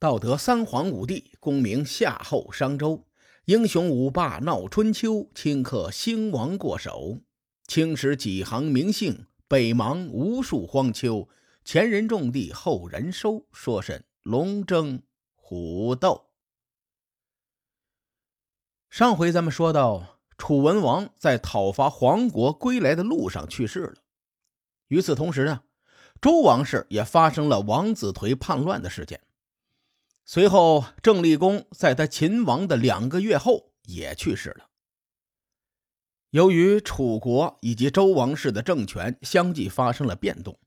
道德三皇五帝，功名夏后商周，英雄五霸闹春秋，顷刻兴亡过手。青史几行名姓，北邙无数荒丘。前人种地，后人收，说甚龙争虎斗？上回咱们说到，楚文王在讨伐黄国归来的路上去世了。与此同时呢，周王室也发生了王子颓叛乱的事件。随后，郑立公在他秦王的两个月后也去世了。由于楚国以及周王室的政权相继发生了变动，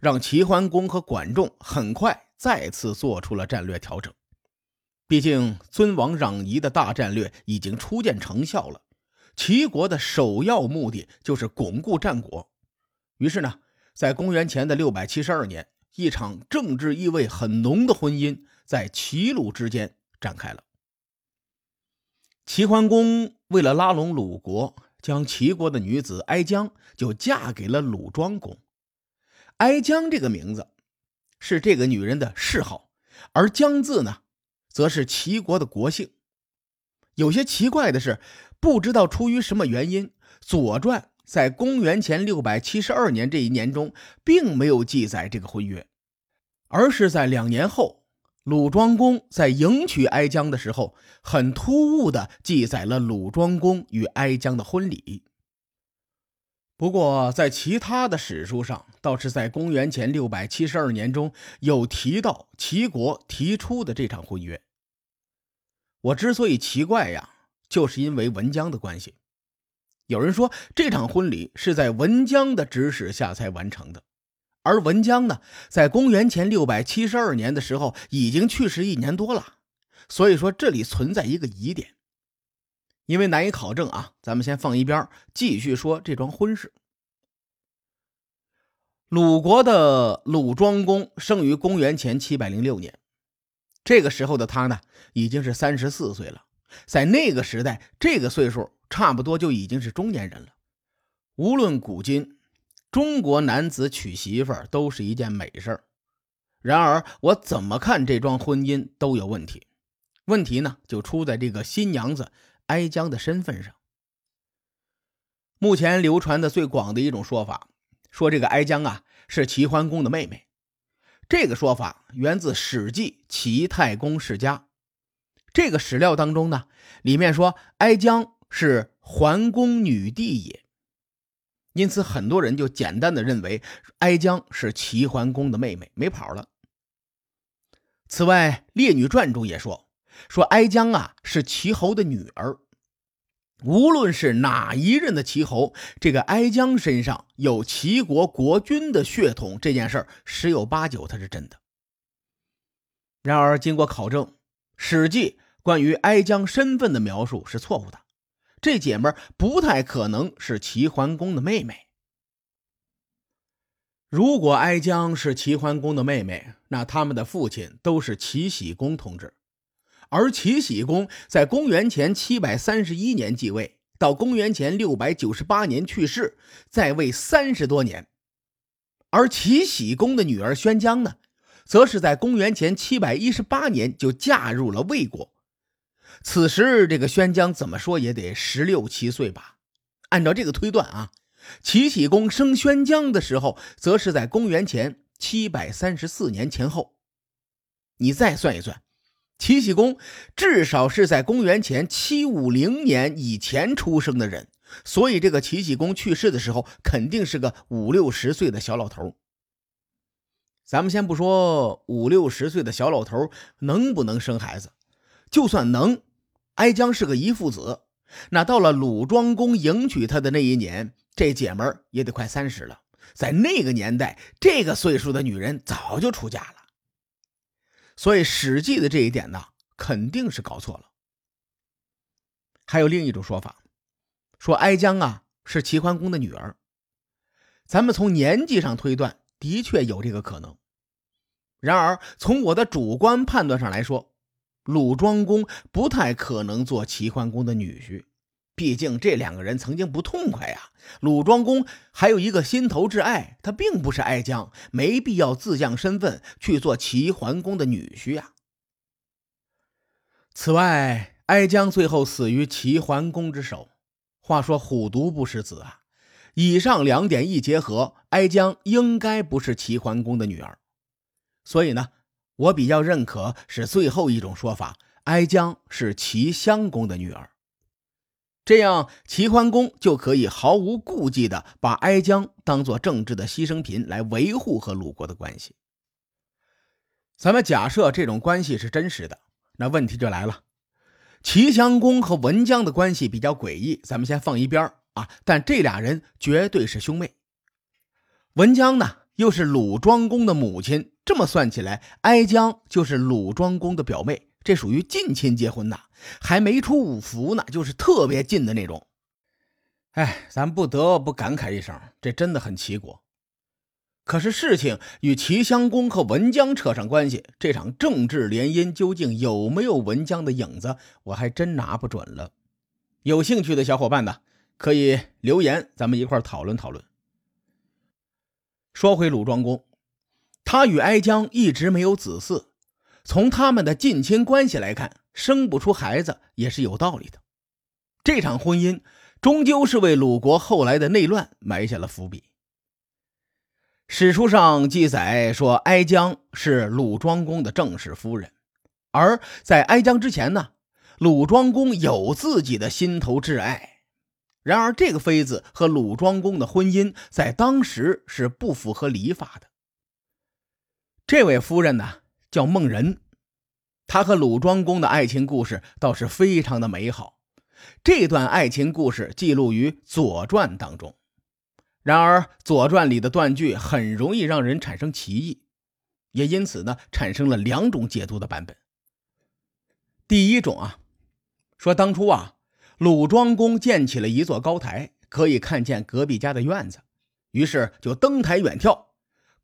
让齐桓公和管仲很快再次做出了战略调整。毕竟，尊王攘夷的大战略已经初见成效了。齐国的首要目的就是巩固战果。于是呢，在公元前的六百七十二年，一场政治意味很浓的婚姻。在齐鲁之间展开了。齐桓公为了拉拢鲁国，将齐国的女子哀姜就嫁给了鲁庄公。哀姜这个名字是这个女人的谥号，而姜字呢，则是齐国的国姓。有些奇怪的是，不知道出于什么原因，《左传》在公元前六百七十二年这一年中，并没有记载这个婚约，而是在两年后。鲁庄公在迎娶哀姜的时候，很突兀地记载了鲁庄公与哀姜的婚礼。不过，在其他的史书上，倒是在公元前六百七十二年中有提到齐国提出的这场婚约。我之所以奇怪呀，就是因为文姜的关系。有人说，这场婚礼是在文姜的指使下才完成的。而文姜呢，在公元前六百七十二年的时候已经去世一年多了，所以说这里存在一个疑点，因为难以考证啊，咱们先放一边，继续说这桩婚事。鲁国的鲁庄公生于公元前七百零六年，这个时候的他呢，已经是三十四岁了，在那个时代，这个岁数差不多就已经是中年人了，无论古今。中国男子娶媳妇儿都是一件美事儿，然而我怎么看这桩婚姻都有问题。问题呢，就出在这个新娘子哀姜的身份上。目前流传的最广的一种说法，说这个哀姜啊是齐桓公的妹妹。这个说法源自《史记·齐太公世家》。这个史料当中呢，里面说哀姜是桓公女弟也。因此，很多人就简单的认为哀姜是齐桓公的妹妹，没跑了。此外，《列女传》中也说，说哀姜啊是齐侯的女儿。无论是哪一任的齐侯，这个哀姜身上有齐国国君的血统，这件事儿十有八九它是真的。然而，经过考证，《史记》关于哀姜身份的描述是错误的。这姐们不太可能是齐桓公的妹妹。如果哀姜是齐桓公的妹妹，那他们的父亲都是齐僖公同志，而齐僖公在公元前七百三十一年继位，到公元前六百九十八年去世，在位三十多年。而齐僖公的女儿宣姜呢，则是在公元前七百一十八年就嫁入了魏国。此时，这个宣姜怎么说也得十六七岁吧？按照这个推断啊，齐僖公生宣姜的时候，则是在公元前七百三十四年前后。你再算一算，齐僖公至少是在公元前七五零年以前出生的人，所以这个齐僖公去世的时候，肯定是个五六十岁的小老头。咱们先不说五六十岁的小老头能不能生孩子。就算能，哀姜是个遗腹子，那到了鲁庄公迎娶她的那一年，这姐们儿也得快三十了。在那个年代，这个岁数的女人早就出嫁了。所以《史记》的这一点呢，肯定是搞错了。还有另一种说法，说哀姜啊是齐桓公的女儿。咱们从年纪上推断，的确有这个可能。然而，从我的主观判断上来说，鲁庄公不太可能做齐桓公的女婿，毕竟这两个人曾经不痛快呀。鲁庄公还有一个心头挚爱，他并不是哀姜，没必要自降身份去做齐桓公的女婿呀。此外，哀姜最后死于齐桓公之手。话说虎毒不食子啊！以上两点一结合，哀姜应该不是齐桓公的女儿。所以呢，我比较认可是最后一种说法：哀姜是齐襄公的女儿。这样，齐桓公就可以毫无顾忌地把哀姜当做政治的牺牲品来维护和鲁国的关系。咱们假设这种关系是真实的，那问题就来了：齐襄公和文姜的关系比较诡异，咱们先放一边啊。但这俩人绝对是兄妹。文姜呢，又是鲁庄公的母亲，这么算起来，哀姜就是鲁庄公的表妹。这属于近亲结婚呐，还没出五服呢，就是特别近的那种。哎，咱不得不感慨一声，这真的很齐国。可是事情与齐襄公和文姜扯上关系，这场政治联姻究竟有没有文姜的影子，我还真拿不准了。有兴趣的小伙伴呢，可以留言，咱们一块讨论讨论。说回鲁庄公，他与哀姜一直没有子嗣。从他们的近亲关系来看，生不出孩子也是有道理的。这场婚姻终究是为鲁国后来的内乱埋下了伏笔。史书上记载说，哀姜是鲁庄公的正室夫人，而在哀姜之前呢，鲁庄公有自己的心头挚爱。然而，这个妃子和鲁庄公的婚姻在当时是不符合礼法的。这位夫人呢？叫孟人，她和鲁庄公的爱情故事倒是非常的美好。这段爱情故事记录于《左传》当中。然而，《左传》里的断句很容易让人产生歧义，也因此呢，产生了两种解读的版本。第一种啊，说当初啊，鲁庄公建起了一座高台，可以看见隔壁家的院子，于是就登台远眺。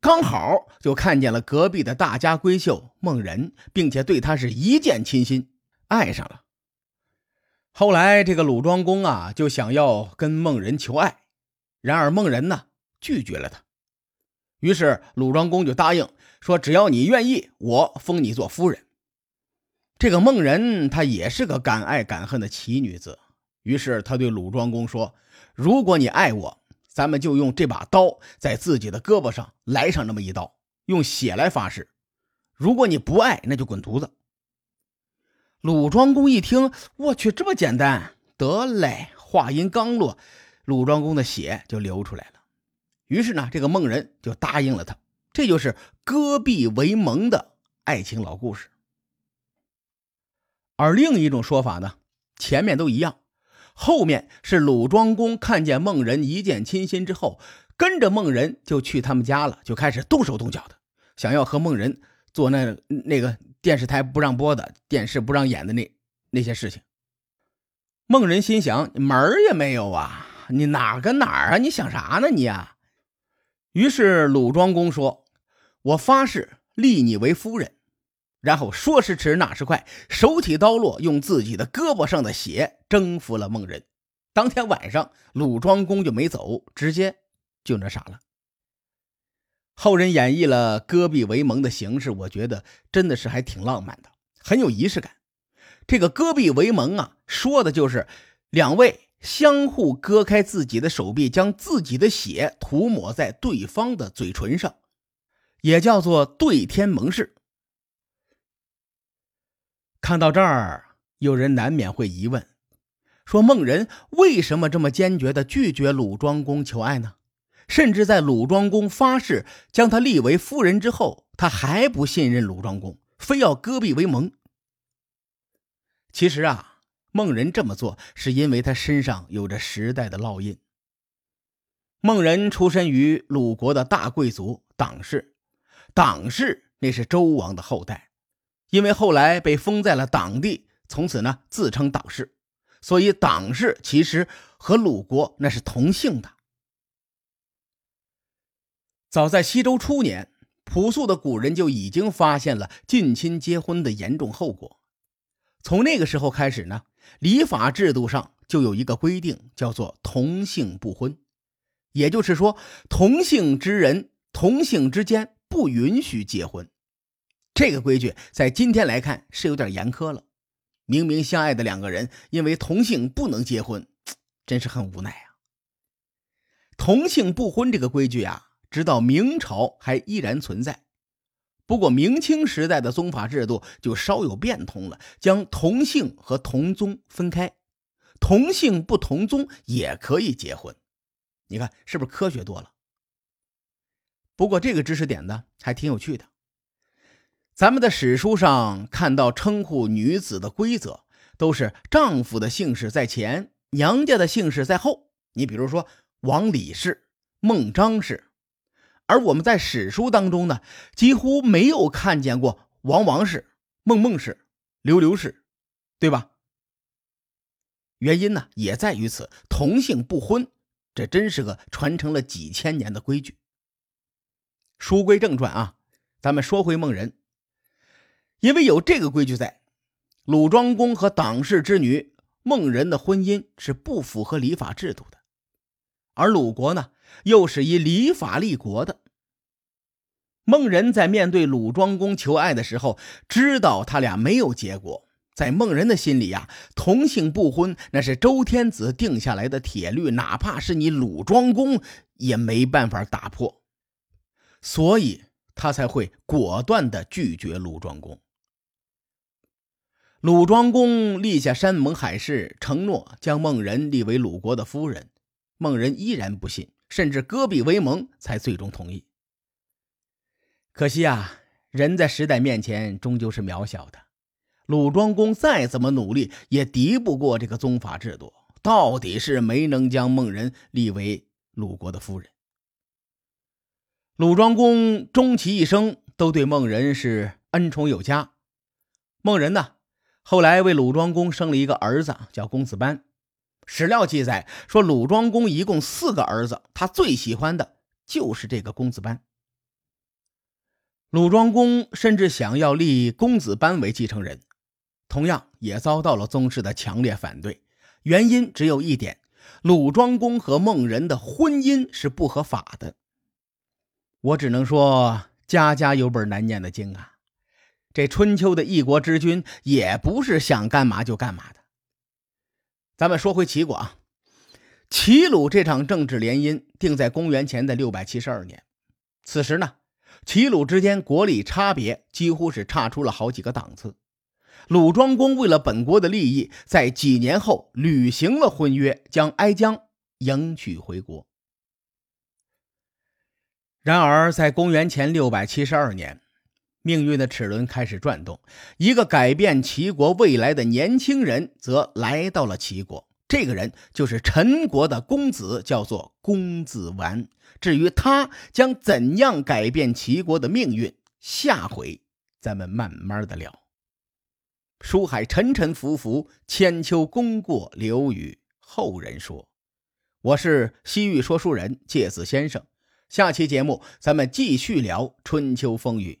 刚好就看见了隔壁的大家闺秀孟人，并且对她是一见倾心，爱上了。后来这个鲁庄公啊，就想要跟孟人求爱，然而孟人呢拒绝了他。于是鲁庄公就答应说：“只要你愿意，我封你做夫人。”这个孟人她也是个敢爱敢恨的奇女子，于是她对鲁庄公说：“如果你爱我。”咱们就用这把刀在自己的胳膊上来上那么一刀，用血来发誓。如果你不爱，那就滚犊子。鲁庄公一听，我去，这么简单？得嘞！话音刚落，鲁庄公的血就流出来了。于是呢，这个孟人就答应了他。这就是割臂为盟的爱情老故事。而另一种说法呢，前面都一样。后面是鲁庄公看见孟人一见倾心之后，跟着孟人就去他们家了，就开始动手动脚的，想要和孟人做那那个电视台不让播的、电视不让演的那那些事情。孟人心想：门儿也没有啊，你哪跟哪儿啊？你想啥呢你啊？于是鲁庄公说：“我发誓立你为夫人。”然后说时迟，那时快，手起刀落，用自己的胳膊上的血征服了孟人。当天晚上，鲁庄公就没走，直接就那啥了。后人演绎了割臂为盟的形式，我觉得真的是还挺浪漫的，很有仪式感。这个割臂为盟啊，说的就是两位相互割开自己的手臂，将自己的血涂抹在对方的嘴唇上，也叫做对天盟誓。看到这儿，有人难免会疑问：说孟人为什么这么坚决地拒绝鲁庄公求爱呢？甚至在鲁庄公发誓将他立为夫人之后，他还不信任鲁庄公，非要割臂为盟。其实啊，孟人这么做是因为他身上有着时代的烙印。孟人出身于鲁国的大贵族党氏，党氏那是周王的后代。因为后来被封在了党地，从此呢自称党氏，所以党氏其实和鲁国那是同姓的。早在西周初年，朴素的古人就已经发现了近亲结婚的严重后果。从那个时候开始呢，礼法制度上就有一个规定，叫做同姓不婚，也就是说，同姓之人同姓之间不允许结婚。这个规矩在今天来看是有点严苛了，明明相爱的两个人，因为同姓不能结婚，真是很无奈啊。同姓不婚这个规矩啊，直到明朝还依然存在。不过明清时代的宗法制度就稍有变通了，将同姓和同宗分开，同姓不同宗也可以结婚。你看是不是科学多了？不过这个知识点呢，还挺有趣的。咱们的史书上看到称呼女子的规则，都是丈夫的姓氏在前，娘家的姓氏在后。你比如说王李氏、孟张氏，而我们在史书当中呢，几乎没有看见过王王氏、孟孟氏、刘刘氏，对吧？原因呢，也在于此，同姓不婚，这真是个传承了几千年的规矩。书归正传啊，咱们说回孟人。因为有这个规矩在，鲁庄公和党氏之女孟人的婚姻是不符合礼法制度的，而鲁国呢，又是以礼法立国的。孟人在面对鲁庄公求爱的时候，知道他俩没有结果，在孟人的心里呀，同姓不婚那是周天子定下来的铁律，哪怕是你鲁庄公也没办法打破，所以他才会果断的拒绝鲁庄公。鲁庄公立下山盟海誓，承诺将孟人立为鲁国的夫人。孟人依然不信，甚至割臂为盟，才最终同意。可惜啊，人在时代面前终究是渺小的。鲁庄公再怎么努力，也敌不过这个宗法制度，到底是没能将孟人立为鲁国的夫人。鲁庄公终其一生都对孟人是恩宠有加。孟人呢？后来为鲁庄公生了一个儿子，叫公子班。史料记载说，鲁庄公一共四个儿子，他最喜欢的就是这个公子班。鲁庄公甚至想要立公子班为继承人，同样也遭到了宗室的强烈反对。原因只有一点：鲁庄公和孟人的婚姻是不合法的。我只能说，家家有本难念的经啊。这春秋的一国之君也不是想干嘛就干嘛的。咱们说回齐国啊，齐鲁这场政治联姻定在公元前的六百七十二年。此时呢，齐鲁之间国力差别几乎是差出了好几个档次。鲁庄公为了本国的利益，在几年后履行了婚约，将哀姜迎娶回国。然而，在公元前六百七十二年。命运的齿轮开始转动，一个改变齐国未来的年轻人则来到了齐国。这个人就是陈国的公子，叫做公子完。至于他将怎样改变齐国的命运，下回咱们慢慢的聊。书海沉沉浮浮，千秋功过留与后人说。我是西域说书人介子先生，下期节目咱们继续聊春秋风雨。